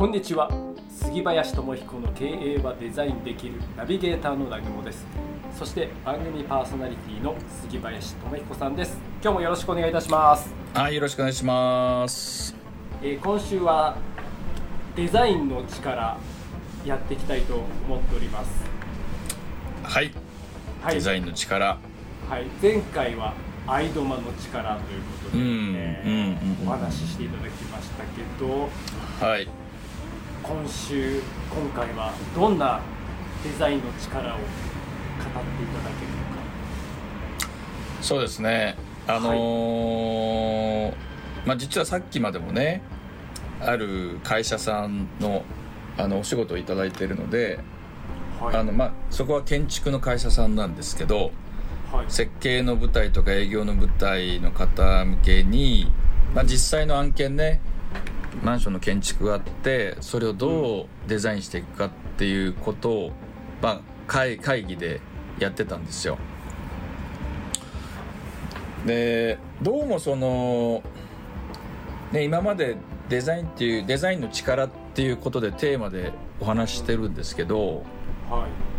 こんにちは。杉林智彦の経営はデザインできるナビゲーターの南雲です。そして番組パーソナリティの杉林智彦さんです。今日もよろしくお願いいたします。はいよろしくお願いします。えー今週はデザインの力やっていきたいと思っております。はい、はい。デザインの力。はい、前回はアイドマの力ということで、うんえうんうんうん。ーお話ししていただきましたけどはい今週今回はどんなデザインの力を語っていただけるのか。そうですね。あのーまあ実はさっきまでもねある会社さんのあのお仕事をいただいているので、はい。あのまあ、そこは建築の会社さんなんですけどはい。設計の舞台とか営業の舞台の方向けに、まあ、実際の案件ねマンションの建築があってそれをどうデザインしていくかっていうことを、まあ、会会議でやってたんですよ。でどうもその、ね、今までデザインっていうデザインの力っていうことでテーマでお話ししてるんですけどはい。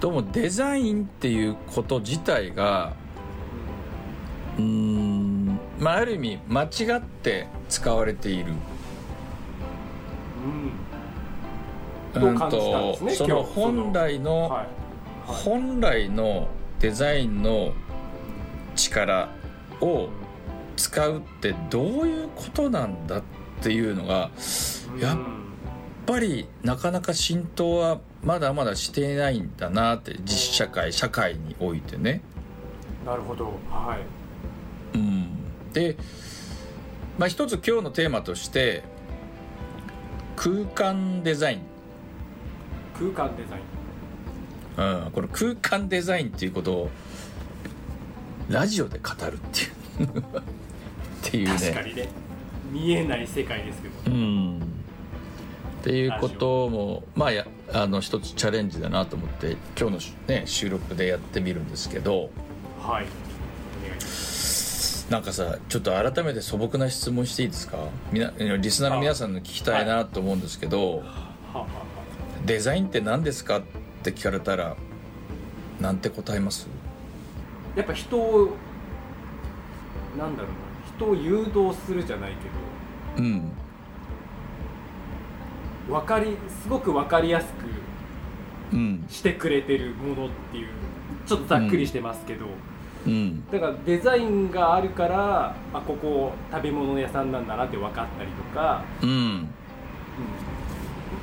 どうもデザインっていうこと自体がうーんまあある意味間違って使われているうん。どう感じたんですねその本来の、はい。はい。本来のデザインの力を使うってどういうことなんだっていうのがやっうんぱりなかなか浸透はまだまだしていないんだなって実社会社会においてね。なるほど。はい。うん、で、まあ、一つ今日のテーマとして空間デザイン、空間デザイン。うん、この空間デザインっていうことをラジオで語るっていうっていうね、確かにね。見えない世界ですけど。うん、っていうこともまあやあの一つチャレンジだなと思って今日のし、ね、収録でやってみるんですけど。はいなんかさちょっと改めて素朴な質問していいですか？みなリスナーの皆さんの聞きたいなと思うんですけど、デザインって何ですかって聞かれたらなんて答えます？あやっぱ人をなんだろうな人を誘導するじゃないけうん。ど分かりすごく分かりやすくうん。してくれてるものっていうちょっとざっくりしてますけど、うんだからデザインがあるからあここ食べ物屋さんなんだなって分かったりとか、うん。うん。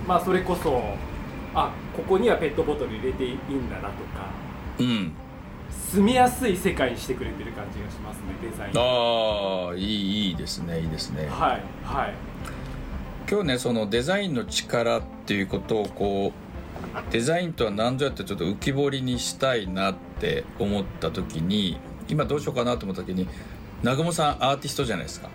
まあそれこそあここにはペットボトル入れていいんだなとか。うん。住みやすい世界にしてくれてる感じがしますねデザイン。ああいいいいですねいいですね。はいはい。今日ねそのデザインの力っていうことをこうデザインとは何ぞやってちょっと浮き彫りにしたいなって思った時に今どうしようかなと思った時に南雲さんアーティストじゃないですか。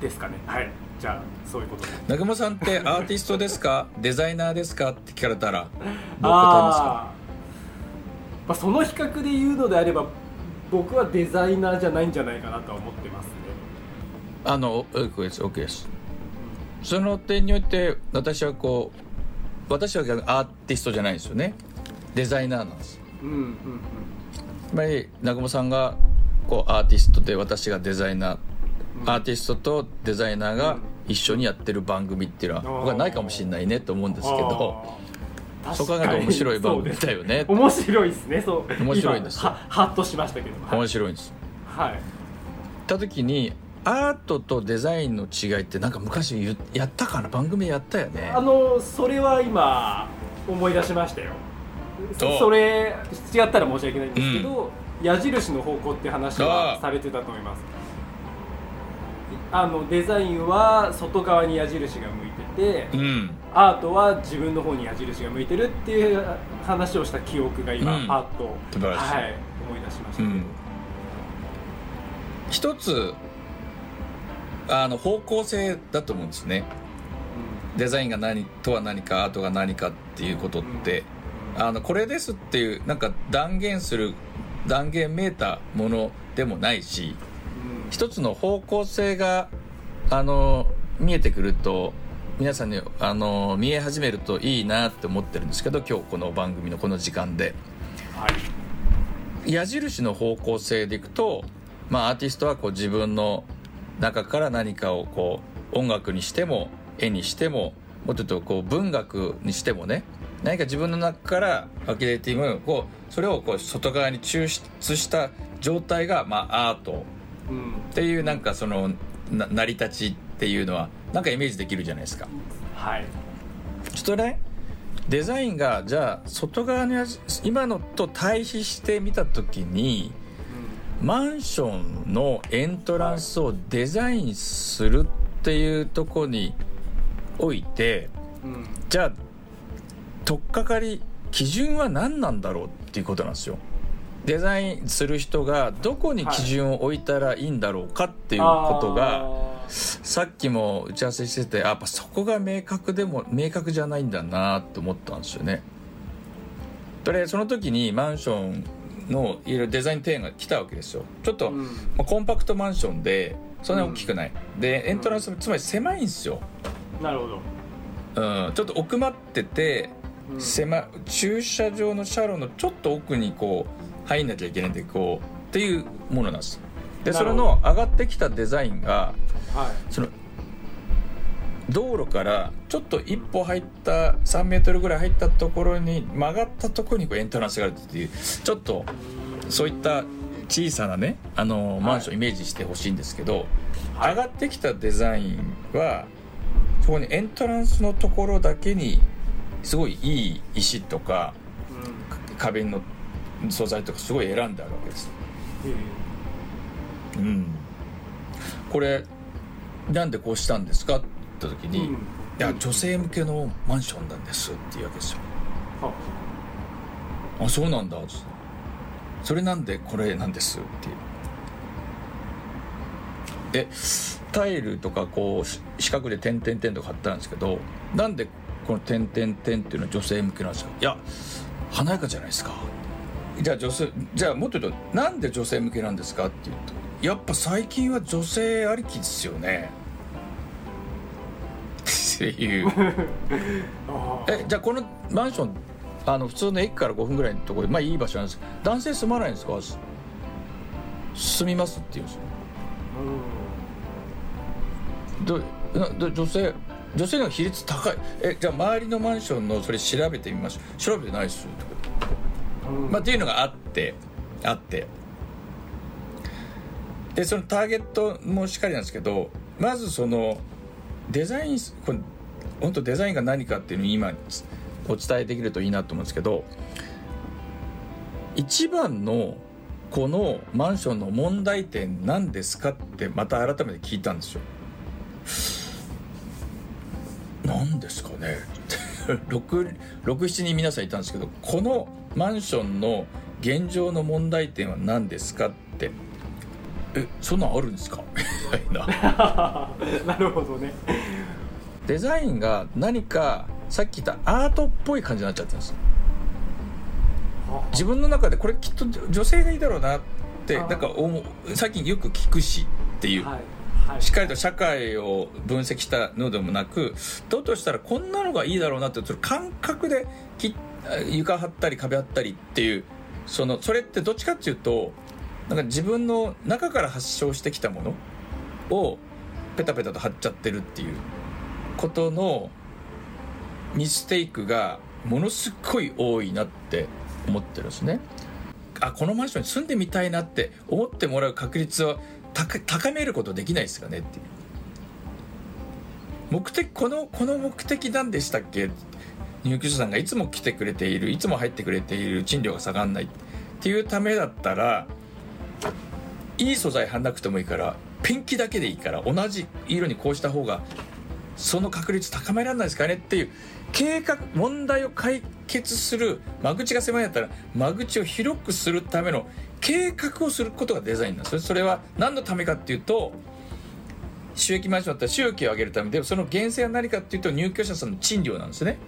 ですかね。はい。じゃあそういうこと。で南雲さんってアーティストですか？デザイナーですか？って聞かれたらどう答えますか？まあ、その比較で言うのであれば僕はデザイナーじゃないんじゃないかなとは思ってますね。あの OK です OK です。その点において私はこう私はアーティストじゃないんですよね。デザイナーなんですうんうんうん。つまり南雲さんがこうアーティストで私がデザイナー、アーティストとデザイナーが一緒にやってる番組っていうのは僕はないかもしれないねと思うんですけどそう考えると面白い番組だよね。面白いですね。そう。面白いんですはハッとしましたけどはい。面白いんです。はいった時にアートとデザインの違いってなんか昔やったかな？番組やったよね。あのそれは今思い出しましたよそれ違ったら申し訳ないんですけど、矢印の方向って話はされてたと思います。あのデザインは外側に矢印が向いてて、うん。アートは自分の方に矢印が向いてるっていう話をした記憶が今、うん。パッとはい、思い出しましたけど、うん。一つあの方向性だと思うんですね。デザインが何とは何かアートが何かっていうことって、あのこれですっていうなんか断言する断言めいたものでもないしうん。一つの方向性があの見えてくると皆さんにあの見え始めるといいなって思ってるんですけど今日この番組のこの時間で、はい、矢印の方向性でいくと、まあ、アーティストはこう自分の中から何かをこう音楽にしても絵にしてももっと言うとこう文学にしてもね何か自分の中からアキレーティブこうそれをこう外側に抽出した状態が、まあ、アートっていうなんかその成り立ちっていうのはなんかイメージできるじゃないですか。はい。ちょっとねデザインがじゃあ外側に今のと対比してみた時に、うん、マンションのエントランスをデザインするっていうとこにおいて、うん、じゃあ取っかかり基準は何なんだろうっていうことなんですよ。デザインする人がどこに基準を置いたらいいんだろうかっていうことが、はい、さっきも打ち合わせしててやっぱそこが明確でも明確じゃないんだなって思ったんですよね。でその時にマンションのいろいろデザイン提案が来たわけですよ。ちょっと、うん、まあ、コンパクトマンションでそんなに大きくない、うん、でエントランスつまり狭いんですよ。なるほど。うん、ちょっと奥まってて狭駐車場の車路のちょっと奥にこう入んなきゃいけないんでこうっていうものなんです。でそれの上がってきたデザインが、はい、その道路からちょっと一歩入った3メートルぐらい入ったところに曲がったところにこうエントランスがあるっていうちょっとそういった小さなねあのマンションイメージしてほしいんですけど、はい、上がってきたデザインはそこにエントランスのところだけにすごいいい石とか、うん、壁の素材とかすごい選んであるわけです、うん、これなんでこうしたんですかって言った時に、うん、いや女性向けのマンションなんですっていうわけですよ。あそうなんだそれなんでこれなんですっていう。でタイルとかこう四角で点々点とか貼ってあるんですけどなんでこの点々点っていうのは女性向けなんですか？いや華やかじゃないですか。じゃあ女性じゃあもっと言うとなんで女性向けなんですかっていうとやっぱ最近は女性ありきですよね。っていう。えじゃあこのマンションあの普通の駅から5分ぐらいのところでまあいい場所なんです。男性住まないんですか？住みますって言うんですよ。どど女性女性の比率高い。えじゃあ周りのマンションのそれ調べてみましょう。調べてないっすとか、まあ、っていうのがあってあって。でそのターゲットもしっかりなんですけどまずそのデザインこれ本当デザインが何かっていうのを今お伝えできるといいなと思うんですけど一番のこのマンションの問題点何ですかってまた改めて聞いたんですよ。何ですかね。67人皆さんいたんですけどこのマンションの現状の問題点は何ですかって。えそんなんあるんですか？みたいな。なるほどね。デザインが何かさっき言ったアートっぽい感じになっちゃったんです自分の中でこれきっと女性がいいだろうなってなんか最近よく聞くしっていう、はいしっかりと社会を分析したのでもなくどうとしたらこんなのがいいだろうなってそ感覚で床張ったり壁張ったりっていうそのそれってどっちかっていうとなんか自分の中から発症してきたものをペタペタと貼っちゃってるっていうことのミステイクがものすごい多いなって思ってるんですね。あこのマンションに住んでみたいなって思ってもらう確率は高めることできないですかねっていう。目的このこの目的なんでしたっけ？入居者さんがいつも来てくれているいつも入ってくれている賃料が下がんないっていうためだったらいい素材貼んなくてもいいからペンキだけでいいから同じ色にこうした方がその確率高められないですかねっていう計画問題を解決する間口が狭いんだったら間口を広くするための計画をすることがデザインなんですそれは何のためかっていうと収益マンションだったら収益を上げるためでその源泉は何かっていうと入居者さんの賃料なんですね。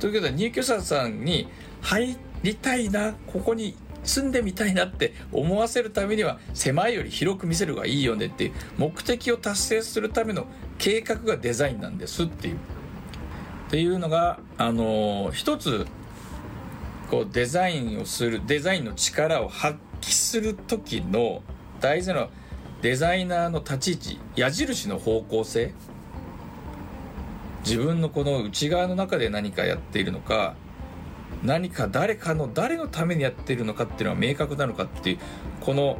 ということで入居者さんに入りたいなここに住んでみたいなって思わせるためには狭いより広く見せるがいいよねっていう目的を達成するための計画がデザインなんですっていう。っていうのがあの一つこうデザインをするデザインの力を発揮する時の大事なデザイナーの立ち位置矢印の方向性。自分のこの内側の中で何かやっているのか何か誰かの誰のためにやっているのかっていうのは明確なのかっていうこの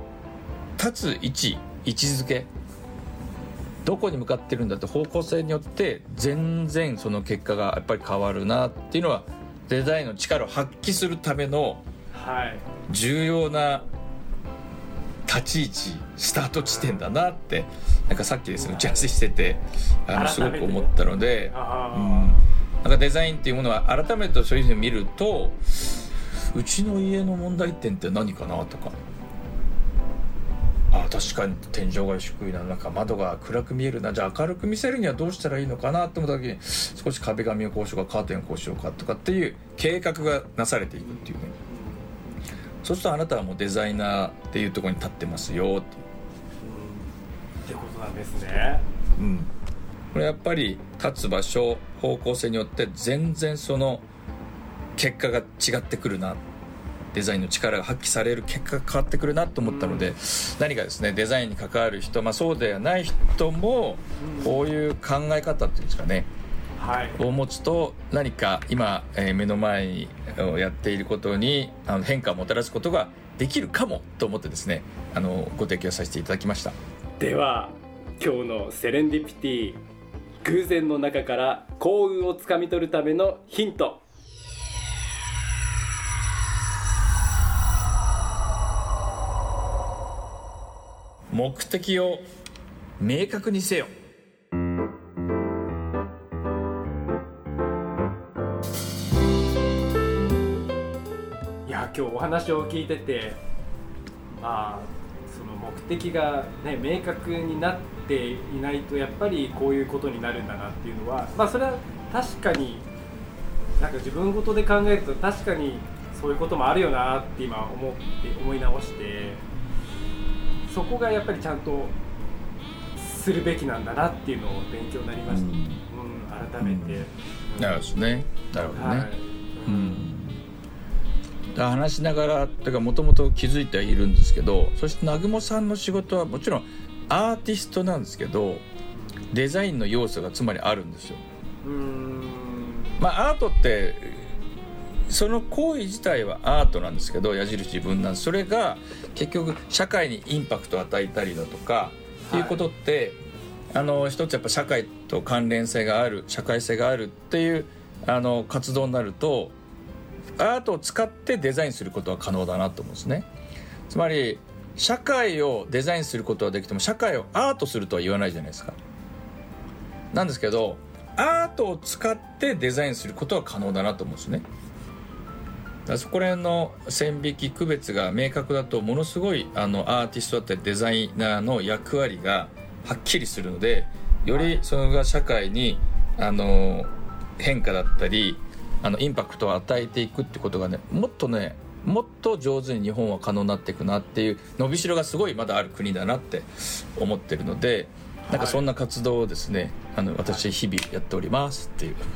立つ位置位置づけどこに向かってるんだって方向性によって全然その結果がやっぱり変わるなっていうのはデザインの力を発揮するための重要な立ち位置スタート地点だなってなんかさっきですね打ち合わせしててあのすごく思ったので、うん、なんかデザインっていうものは改めてそういうふうに見るとうちの家の問題点って何かなとか。あ確かに天井が低いななんか窓が暗く見えるな。じゃあ明るく見せるにはどうしたらいいのかなと思った時に少し壁紙をこうしようかカーテンをこうしようかとかっていう計画がなされていくっていうね。そうするとあなたはもうデザイナーっていうところに立ってますよっていう。ってことなんですね。うんこれやっぱり立つ場所方向性によって全然その結果が違ってくるなデザインの力が発揮される結果が変わってくるなと思ったので、何かですねデザインに関わる人、まあ、そうではない人もこういう考え方っていうんですかね、はい、を持つと何か今、えー、目の前にやっていることにあの変化をもたらすことができるかもと思ってですねあのご提供させていただきました。では今日のセレンディピティ偶然の中から幸運をつかみ取るためのヒント。目的を明確にせよ。いや今日お話を聞いててまあその目的が、ね、明確になっていないとやっぱりこういうことになるんだなっていうのはまあそれは確かになんか自分ごとで考えると確かにそういうこともあるよなって今思って思い直してそこがやっぱりちゃんとするべきなんだなっていうのを勉強になりました、うん、うん、改めて、うん、なるほどね。なるほどね、はい、うん話しながらとかもともと気づいてはいるんですけどそして南雲さんの仕事はもちろんアーティストなんですけどデザインの要素がつまりあるんですよ。まあアートってその行為自体はアートなんですけど矢印分断それが結局社会にインパクトを与えたりだとかっていうことって、はい、あの一つやっぱ社会と関連性がある社会性があるっていうあの活動になるとアートを使ってデザインすることは可能だなと思うんですね。つまり社会をデザインすることはできても社会をアートするとは言わないじゃないですか。なんですけどアートを使ってデザインすることは可能だなと思うんですね。そこら辺の線引き区別が明確だとものすごいあのアーティストだったりデザイナーの役割がはっきりするのでよりそれが社会にあの変化だったりあのインパクトを与えていくってことがねもっとねもっと上手に日本は可能になっていくなっていう伸びしろがすごいまだある国だなって思ってるのでなんかそんな活動をですねあの私日々やっておりますっていう。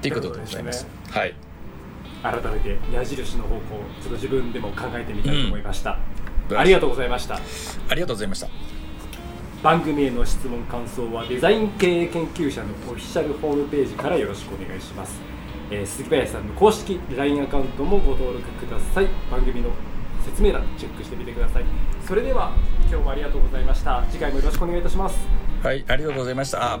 っていうことでございます。はい。改めて矢印の方向ちょっと自分でも考えてみたいと思いました、うん、ありがとうございました。ありがとうございました番組への質問感想はデザイン経営研究者のオフィシャルホームページからよろしくお願いします、えー、鈴木林さんの公式 LINE アカウントもご登録ください。番組の説明欄チェックしてみてください。それでは今日もありがとうございました。次回もよろしくお願いいたします。はいありがとうございました。